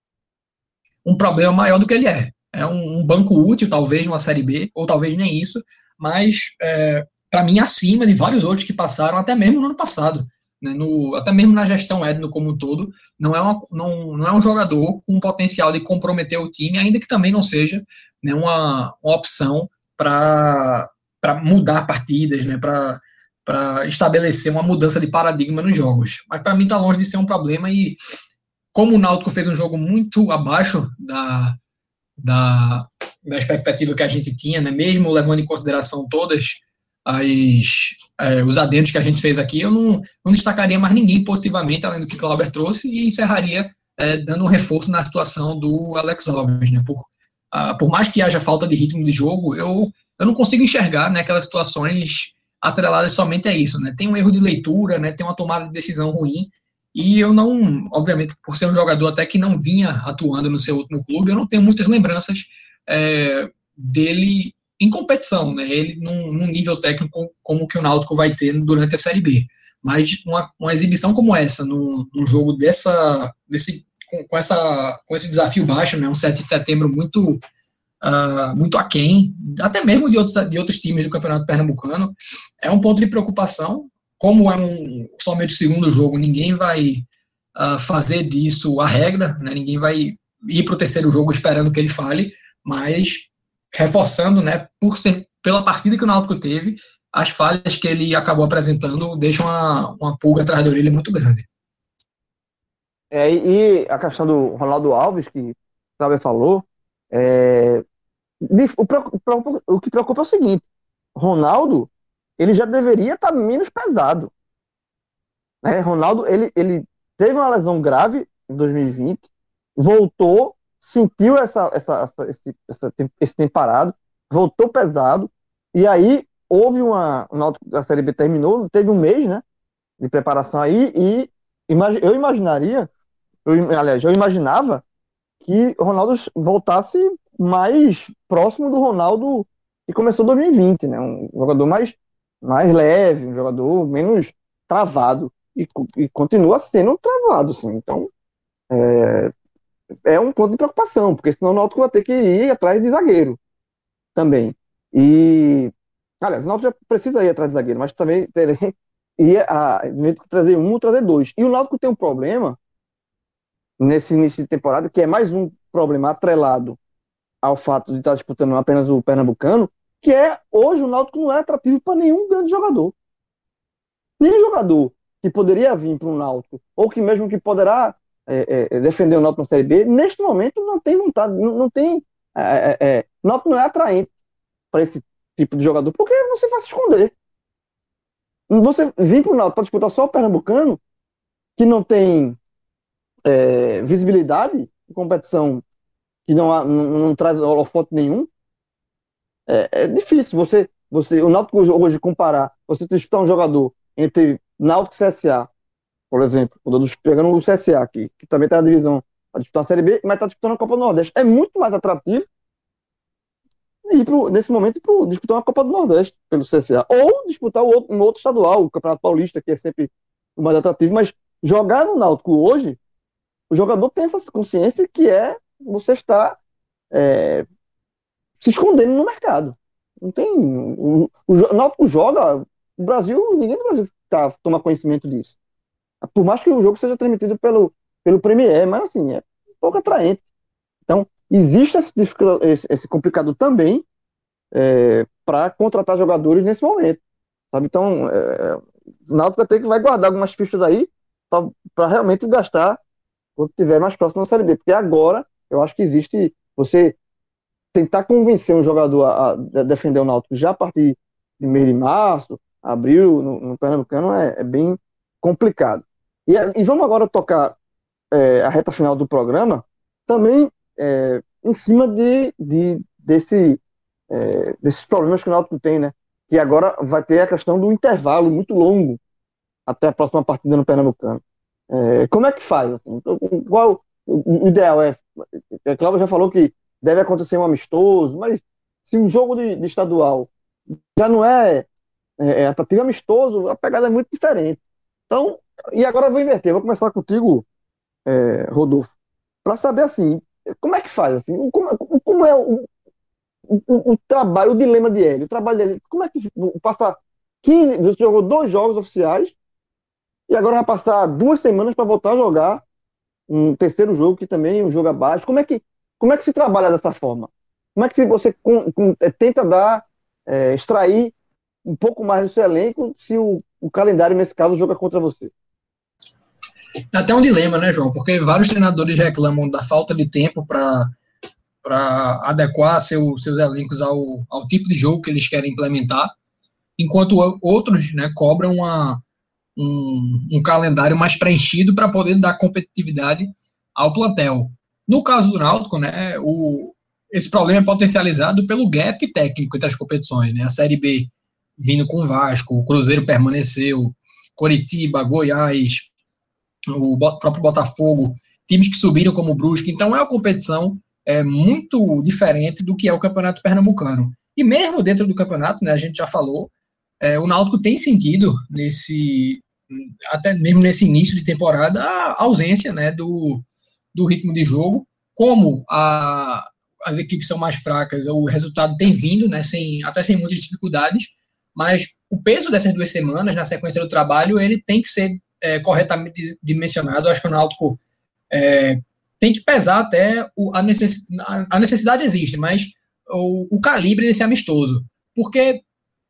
um problema maior do que ele é. É um, um banco útil, talvez, numa Série B, ou talvez nem isso, mas é, para mim acima de vários outros que passaram, até mesmo no ano passado. Né, no, até mesmo na gestão Edno como um todo, não é, uma, não, não é um jogador com potencial de comprometer o time, ainda que também não seja né, uma, uma opção para mudar partidas, né, para estabelecer uma mudança de paradigma nos jogos. Mas para mim está longe de ser um problema e como o Náutico fez um jogo muito abaixo da, da, da expectativa que a gente tinha, né, mesmo levando em consideração todas as, é, os adendos que a gente fez aqui, eu não, não destacaria mais ninguém positivamente, além do que o Clauber trouxe, e encerraria é, dando um reforço na situação do Alex Alves, né, por uh, por mais que haja falta de ritmo de jogo, eu, eu não consigo enxergar né, aquelas situações atreladas somente a isso. Né? Tem um erro de leitura, né, tem uma tomada de decisão ruim, e eu não, obviamente, por ser um jogador até que não vinha atuando no seu último clube, eu não tenho muitas lembranças é, dele em competição, né? Ele num, num, nível técnico como que o Náutico vai ter durante a Série B. Mas uma, uma exibição como essa, num, num jogo dessa, desse com, com, essa, com esse desafio baixo, né, um 7 de setembro muito uh, muito aquém, até mesmo de outros, de outros times do Campeonato Pernambucano. É um ponto de preocupação. Como é um, somente o segundo jogo, ninguém vai uh, fazer disso a regra, né? ninguém vai ir para o terceiro jogo esperando que ele fale, mas reforçando, né, por ser, pela partida que o Náutico teve, as falhas que ele acabou apresentando deixam uma, uma pulga atrás da orelha muito grande. É, e a questão do Ronaldo Alves, que o Cláudio falou, é, o, o, que preocupa é o seguinte: Ronaldo, ele já deveria estar menos pesado. Né? Ronaldo, ele, ele teve uma lesão grave em 2020, voltou, sentiu essa, essa, essa esse, esse tempo parado, voltou pesado, e aí houve uma. A Série B terminou, teve um mês né, de preparação aí, e eu imaginaria, eu, aliás, eu imaginava que o Ronaldo voltasse mais próximo do Ronaldo que começou 2020, né? Um jogador mais, mais leve, um jogador menos travado e, e continua sendo travado, assim. Então, é, é um ponto de preocupação, porque senão o Náutico vai ter que ir atrás de zagueiro também. E, aliás, o Náutico já precisa ir atrás de zagueiro, mas também ter, ir a, trazer um, trazer dois. E o Náutico tem um problema nesse início de temporada, que é mais um problema atrelado ao fato de estar disputando apenas o Pernambucano, que é hoje o Náutico não é atrativo para nenhum grande jogador. Nenhum jogador que poderia vir para o Náutico, ou que mesmo que poderá é, é, defender o Náutico na Série B, neste momento não tem vontade, não, não tem. É, é, é Náutico não é atraente para esse tipo de jogador, porque você vai se esconder. Você vir para o Náutico para disputar só o Pernambucano, que não tem é, visibilidade, competição que não, há, não, não traz holofote nenhum, é, é, difícil. Você, você, o Náutico hoje comparar, você disputar um jogador entre Náutico e CSA, por exemplo, pegando o CSA aqui, que também está na divisão para disputar a Série B, mas está disputando a Copa do Nordeste. É muito mais atrativo ir pro, nesse momento pro, disputar uma Copa do Nordeste pelo CSA. Ou disputar o outro, um outro estadual, o Campeonato Paulista, que é sempre o mais atrativo. Mas jogar no Náutico hoje, o jogador tem essa consciência que é você está é, se escondendo no mercado. Não tem. O, o Náutico joga. O Brasil, ninguém do Brasil tá, toma conhecimento disso. Por mais que o jogo seja transmitido pelo, pelo Premier, mas assim, é pouco atraente. Então, existe esse, esse, esse complicado também é, para contratar jogadores nesse momento. Sabe? Então, é, o Náutico vai que vai guardar algumas fichas aí para realmente gastar quando estiver mais próximo da Série B. Porque agora eu acho que existe você tentar convencer um jogador a, a defender o Náutico já a partir de mês de março, abril, no, no Pernambucano, é, é, bem complicado. E, e, vamos agora tocar é, a reta final do programa, também é, em cima de, de desse, é, desses problemas que o Náutico tem, né? Que agora vai ter a questão do intervalo muito longo até a próxima partida no Pernambucano. É, como é que faz? Assim? Qual o, ideal é a é, Cláudio já falou que deve acontecer um amistoso, mas se um jogo de, de estadual já não é, é, é amistoso, a pegada é muito diferente. Então, e agora eu vou inverter, vou começar contigo, é, Rodolfo, para saber assim, como é que faz? Assim, como, como é o, o, o, trabalho, o dilema de ele, o trabalho dele, como é que passa 15, você jogou dois jogos oficiais e agora vai passar duas semanas para voltar a jogar um terceiro jogo que também é um jogo abaixo. Como é que, como é que se trabalha dessa forma? Como é que você com, com, é, tenta dar, é, extrair um pouco mais do seu elenco se o, o calendário, nesse caso, joga contra você? É até um dilema, né, João? Porque vários treinadores reclamam da falta de tempo para para adequar seu, seus elencos ao, ao tipo de jogo que eles querem implementar, enquanto outros né, cobram uma, um, um calendário mais preenchido para poder dar competitividade ao plantel. No caso do Náutico, né, o, esse problema é potencializado pelo gap técnico entre as competições. Né? A Série B vindo com o Vasco, o Cruzeiro permaneceu, Coritiba, Goiás, o próprio Botafogo, times que subiram como o Brusque. Então é uma competição é, muito diferente do que é o Campeonato Pernambucano. E mesmo dentro do campeonato, né, a gente já falou, é, o Náutico tem sentido nesse até mesmo nesse início de temporada a ausência né, do, do ritmo de jogo, como a, as equipes são mais fracas, o resultado tem vindo, né, sem, até sem muitas dificuldades, mas o peso dessas duas semanas na sequência do trabalho, ele tem que ser é, corretamente dimensionado. Acho que o Náutico é, tem que pesar até o, a, necess, a, necessidade existe, mas o, o, calibre desse amistoso. Porque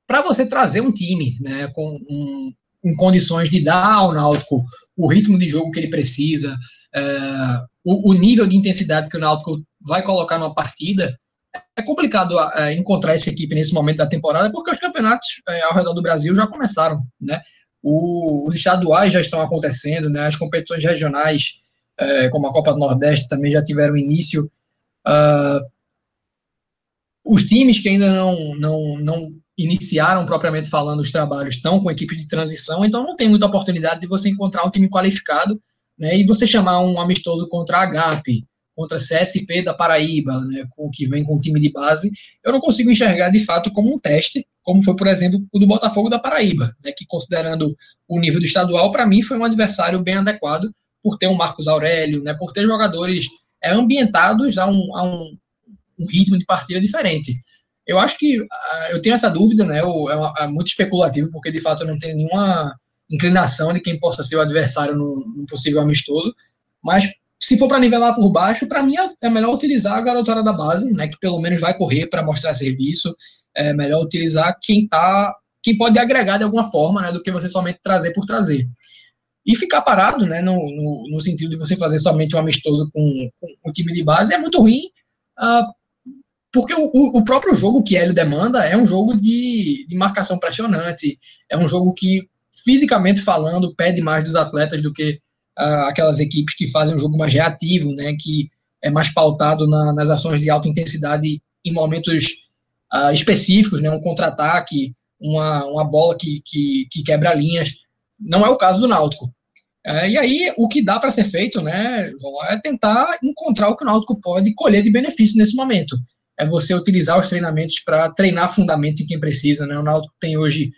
para você trazer um time né, com um, condições de dar ao Náutico o ritmo de jogo que ele precisa, é, o, o, nível de intensidade que o Náutico vai colocar numa partida, é complicado é, encontrar essa equipe nesse momento da temporada, porque os campeonatos é, ao redor do Brasil já começaram, né? O, os estaduais já estão acontecendo, né? As competições regionais, é, como a Copa do Nordeste, também já tiveram início. Uh, os times que ainda não, não, não iniciaram propriamente falando os trabalhos estão com equipe de transição, então não tem muita oportunidade de você encontrar um time qualificado né, e você chamar um amistoso contra a GAP, contra CSP da Paraíba, né, com, que vem com o time de base, eu não consigo enxergar de fato como um teste, como foi, por exemplo, o do Botafogo da Paraíba, né, que considerando o nível do estadual, para mim foi um adversário bem adequado, por ter um Marcos Aurélio, né, por ter jogadores é, ambientados a um, a um, um ritmo de partida diferente. Eu acho que uh, eu tenho essa dúvida, né? Eu, é, uma, é, muito especulativo, porque de fato eu não tenho nenhuma inclinação de quem possa ser o adversário num, num possível amistoso. Mas se for para nivelar por baixo, para mim é, é melhor utilizar a garotada da base, né? Que pelo menos vai correr para mostrar serviço. É melhor utilizar quem tá, quem pode agregar de alguma forma, né? Do que você somente trazer por trazer. E ficar parado, né? No, no, no sentido de você fazer somente um amistoso com, com o time de base é muito ruim. Uh, porque o, o próprio jogo que Hélio demanda é um jogo de, de marcação pressionante, é um jogo que, fisicamente falando, pede mais dos atletas do que aquelas equipes que fazem um jogo mais reativo, né, que é mais pautado na, nas ações de alta intensidade em momentos uh, específicos, né, um contra-ataque, uma, uma bola que, que, que, quebra linhas. Não é o caso do Náutico. Uh, e aí, o que dá para ser feito, né, João, é tentar encontrar o que o Náutico pode colher de benefício nesse momento é você utilizar os treinamentos para treinar fundamento em quem precisa, né? O Náutico tem hoje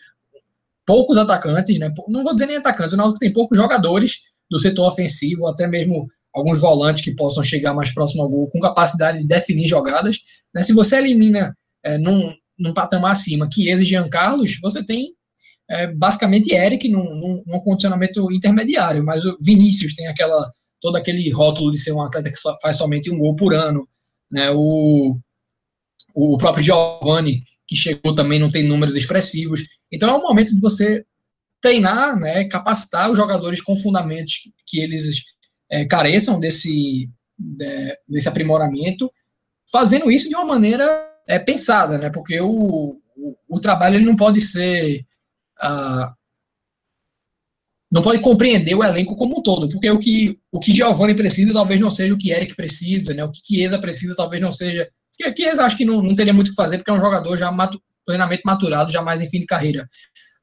poucos atacantes, né? Não vou dizer nem atacantes, o Náutico tem poucos jogadores do setor ofensivo, até mesmo alguns volantes que possam chegar mais próximo ao gol, com capacidade de definir jogadas. Né? Se você elimina é, num, num patamar acima Chiesa e Jean Carlos, você tem é, basicamente Eric num, num, num, condicionamento intermediário, mas o Vinícius tem aquela todo aquele rótulo de ser um atleta que só, faz somente um gol por ano. Né? O, o próprio Giovanni, que chegou também, não tem números expressivos. Então é o momento de você treinar, né, capacitar os jogadores com fundamentos que eles é, careçam desse, de, desse aprimoramento, fazendo isso de uma maneira é, pensada, né, porque o, o, o trabalho ele não pode ser. Ah, não pode compreender o elenco como um todo, porque o que o que Giovanni precisa talvez não seja o que Eric precisa, né? O que Chiesa precisa talvez não seja eles acham que não, não teria muito o que fazer, porque é um jogador já matu, plenamente maturado, já mais em fim de carreira.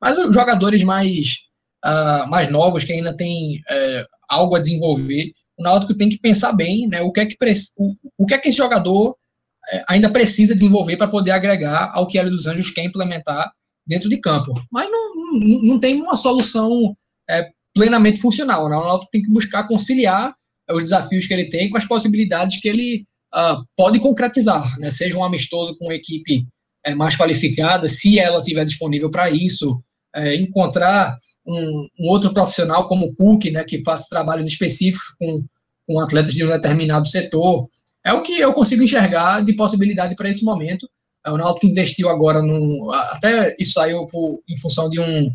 Mas os jogadores mais, uh, mais novos, que ainda têm uh, algo a desenvolver, o Náutico tem que pensar bem né, o, que é que o, o que é que esse jogador uh, ainda precisa desenvolver para poder agregar ao que Hélio dos Anjos quer implementar dentro de campo. Mas não, não, não tem uma solução é, plenamente funcional. Né? O Náutico tem que buscar conciliar os desafios que ele tem com as possibilidades que ele uh, pode concretizar, né? seja um amistoso com uma equipe é, mais qualificada, se ela estiver disponível para isso, é, encontrar um, um, outro profissional como o Cook, né, que faça trabalhos específicos com, com atletas de um determinado setor. É o que eu consigo enxergar de possibilidade para esse momento. É, o Náutico investiu agora no. Até isso saiu por, em função de um.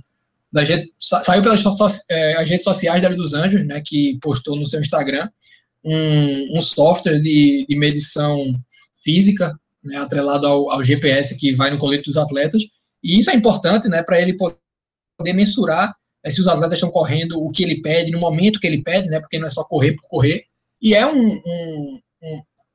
Da gente, saiu pelas é, as redes sociais da Ilha dos Anjos, né, que postou no seu Instagram, um, um software de, de, medição física, né, atrelado ao, ao, GPS que vai no colete dos atletas, e isso é importante né, para ele poder mensurar é, se os atletas estão correndo o que ele pede, no momento que ele pede, né, porque não é só correr por correr, e é um, um,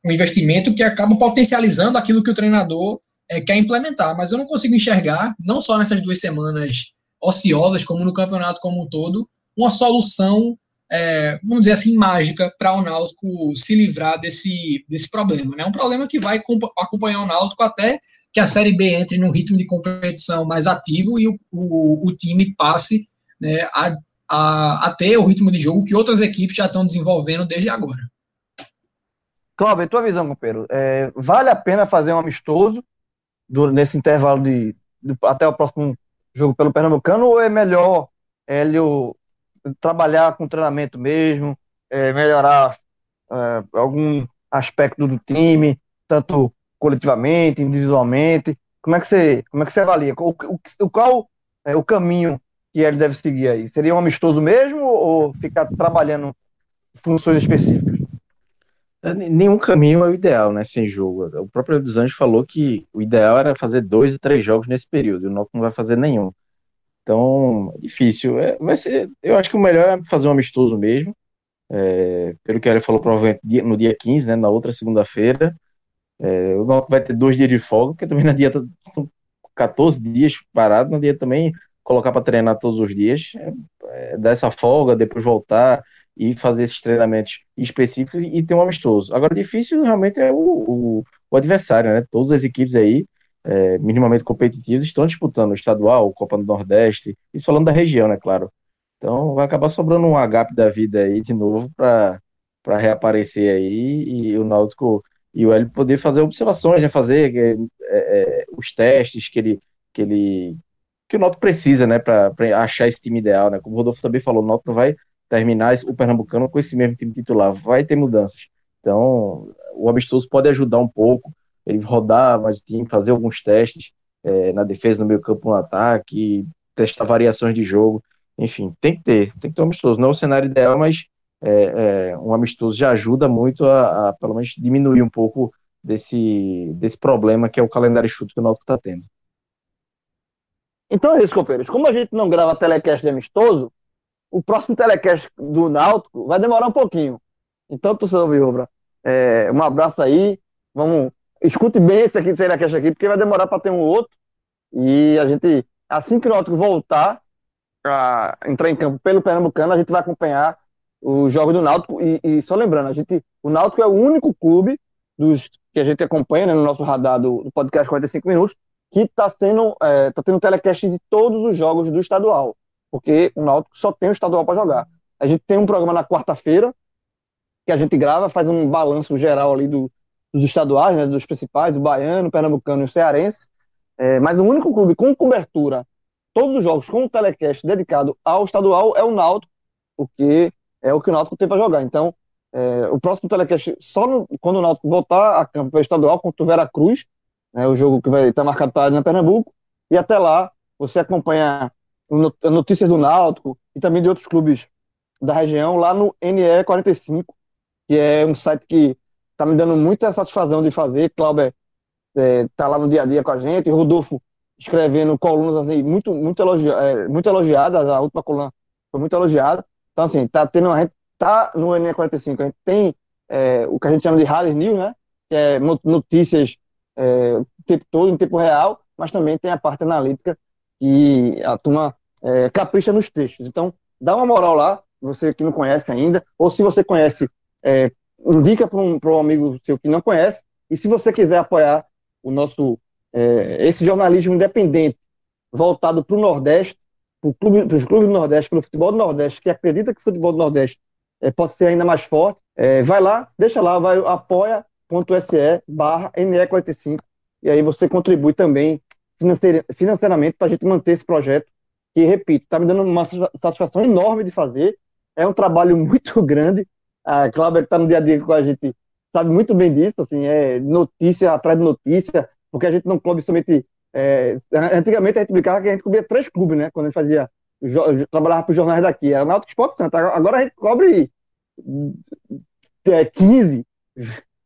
um investimento que acaba potencializando aquilo que o treinador é, quer implementar, mas eu não consigo enxergar, não só nessas duas semanas ociosas, como no campeonato como um todo, uma solução é, vamos dizer assim, mágica para o Náutico se livrar desse, desse problema. É né? um problema que vai acompanhar o Náutico até que a Série B entre num ritmo de competição mais ativo e o, o, o time passe né, a, a, a ter o ritmo de jogo que outras equipes já estão desenvolvendo desde agora. Cláudio, tua visão, companheiro, é, vale a pena fazer um amistoso do, nesse intervalo de, até o próximo jogo pelo Pernambucano ou é melhor Hélio trabalhar com treinamento mesmo, é, melhorar é, algum aspecto do time, tanto coletivamente, individualmente? Como é que você, como é que você avalia? O, o, qual é o caminho que ele deve seguir aí? Seria um amistoso mesmo ou ficar trabalhando funções específicas? É, nenhum caminho é o ideal, né? Sem jogo. O próprio dos Anjos falou que o ideal era fazer dois ou três jogos nesse período. E o Náutico não vai fazer nenhum. Então, é difícil. É, vai ser, eu acho que o melhor é fazer um amistoso mesmo. É, pelo que ele falou, provavelmente no dia 15, né? Na outra segunda-feira. É, o Náutico vai ter dois dias de folga, porque também na dieta são 14 dias parado, na dieta também colocar para treinar todos os dias, é, é, dar essa folga, depois voltar e fazer esses treinamentos específicos e ter um amistoso. Agora, difícil realmente é o, o, o adversário, né? Todas as equipes aí, é, minimamente competitivas, estão disputando o estadual, Copa do Nordeste, isso falando da região, né? Claro. Então, vai acabar sobrando um agape da vida aí de novo para reaparecer aí e o Náutico e o Hélio poder fazer observações, né? Fazer é, é, os testes que ele, que ele que o Náutico precisa, né, para achar esse time ideal, né? Como o Rodolfo também falou, o não vai terminar o Pernambucano com esse mesmo time titular, vai ter mudanças. Então, o amistoso pode ajudar um pouco, ele rodar mais o time, fazer alguns testes é, na defesa, no meio campo, no ataque, testar variações de jogo, enfim, tem que ter, tem que ter um amistoso. Não é o cenário ideal, mas é, é, um amistoso já ajuda muito a, a, pelo menos, diminuir um pouco desse, desse problema que é o calendário chuto que o Náutico está tendo. Então é isso, companheiros. Como a gente não grava telecast de amistoso, o próximo telecast do Náutico vai demorar um pouquinho. Então, torcedor Viobra, é, um abraço aí. Vamos, escute bem esse aqui, telecast aqui, porque vai demorar para ter um outro. E a gente, assim que o Náutico voltar a entrar em campo pelo Pernambucano, a gente vai acompanhar os jogos do Náutico. E, e, só lembrando, a gente, o Náutico é o único clube dos que a gente acompanha né, no nosso radar do, do podcast 45 minutos que está sendo é, tá tendo telecast de todos os jogos do estadual porque o Náutico só tem o estadual para jogar. A gente tem um programa na quarta-feira que a gente grava, faz um balanço geral ali do, dos estaduais, né, dos principais, do baiano, pernambucano e o cearense. É, mas o único clube com cobertura, todos os jogos com telecast dedicado ao estadual é o Náutico, porque é o que o Náutico tem para jogar. Então, é, o próximo telecast, só no, quando o Náutico voltar a campo estadual contra o Veracruz, né, o jogo que vai estar marcado para na Pernambuco, e até lá você acompanha notícias do Náutico e também de outros clubes da região lá no NE45, que é um site que está me dando muita satisfação de fazer. Cláudio está é, lá no dia a dia com a gente, Rodolfo escrevendo colunas assim, muito, muito, elogi é, muito elogiadas, a última coluna foi muito elogiada. Então, assim, tá tendo, a gente tá no NE45, a gente tem é, o que a gente chama de Rally News, né? Que é notícias é, o tempo todo, em tempo real, mas também tem a parte analítica que a turma é, capricha nos textos. Então, dá uma moral lá, você que não conhece ainda, ou se você conhece, é, indica para um, um amigo seu que não conhece, e se você quiser apoiar o nosso, é, esse jornalismo independente, voltado para o Nordeste, para os clubes do Nordeste, pelo futebol do Nordeste, que acredita que o futebol do Nordeste é, pode ser ainda mais forte, é, vai lá, deixa lá, vai apoia.se barra NE45, e aí você contribui também financeiramente para a gente manter esse projeto, que, repito, está me dando uma satisfação enorme de fazer. É um trabalho muito grande. A Cláudia, que está no dia a dia com a gente, sabe muito bem disso, assim, é notícia atrás de notícia, porque a gente não cobre somente. É, antigamente a gente brincava que a gente cobria três clubes, né? Quando a gente fazia, trabalhava para os jornais daqui, era Náutico Esporte Santo. Agora a gente cobre é, 15,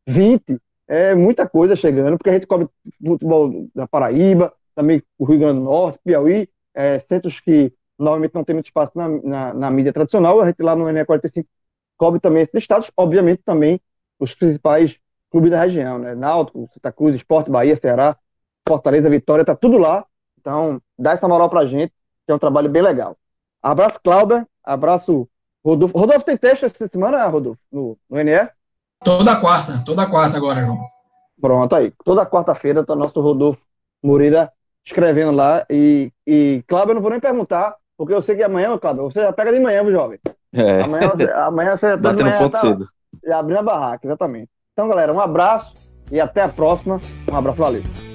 20, é muita coisa chegando, porque a gente cobre futebol da Paraíba, também o Rio Grande do Norte, Piauí, é, centros que normalmente não tem muito espaço na, na, na, mídia tradicional, a gente lá no NE45 cobre também esses estados, obviamente também os principais clubes da região, né? Náutico, Santa Cruz, Esporte, Bahia, Ceará, Fortaleza, Vitória, tá tudo lá. Então, dá essa moral pra gente, que é um trabalho bem legal. Abraço, Cláudia, abraço, Rodolfo. Rodolfo tem texto essa semana, Rodolfo, no, no NE? Toda quarta, toda quarta agora, João. Pronto, aí. Toda quarta-feira tá nosso Rodolfo Moreira escrevendo lá. E, e Cláudio, eu não vou nem perguntar, porque eu sei que amanhã, Cláudio, você já pega de manhã, viu, jovem? É. Amanhã, amanhã você tá de manhã, ponto tá, cedo. abrindo a barraca, exatamente. Então, galera, um abraço e até a próxima. Um abraço, valeu.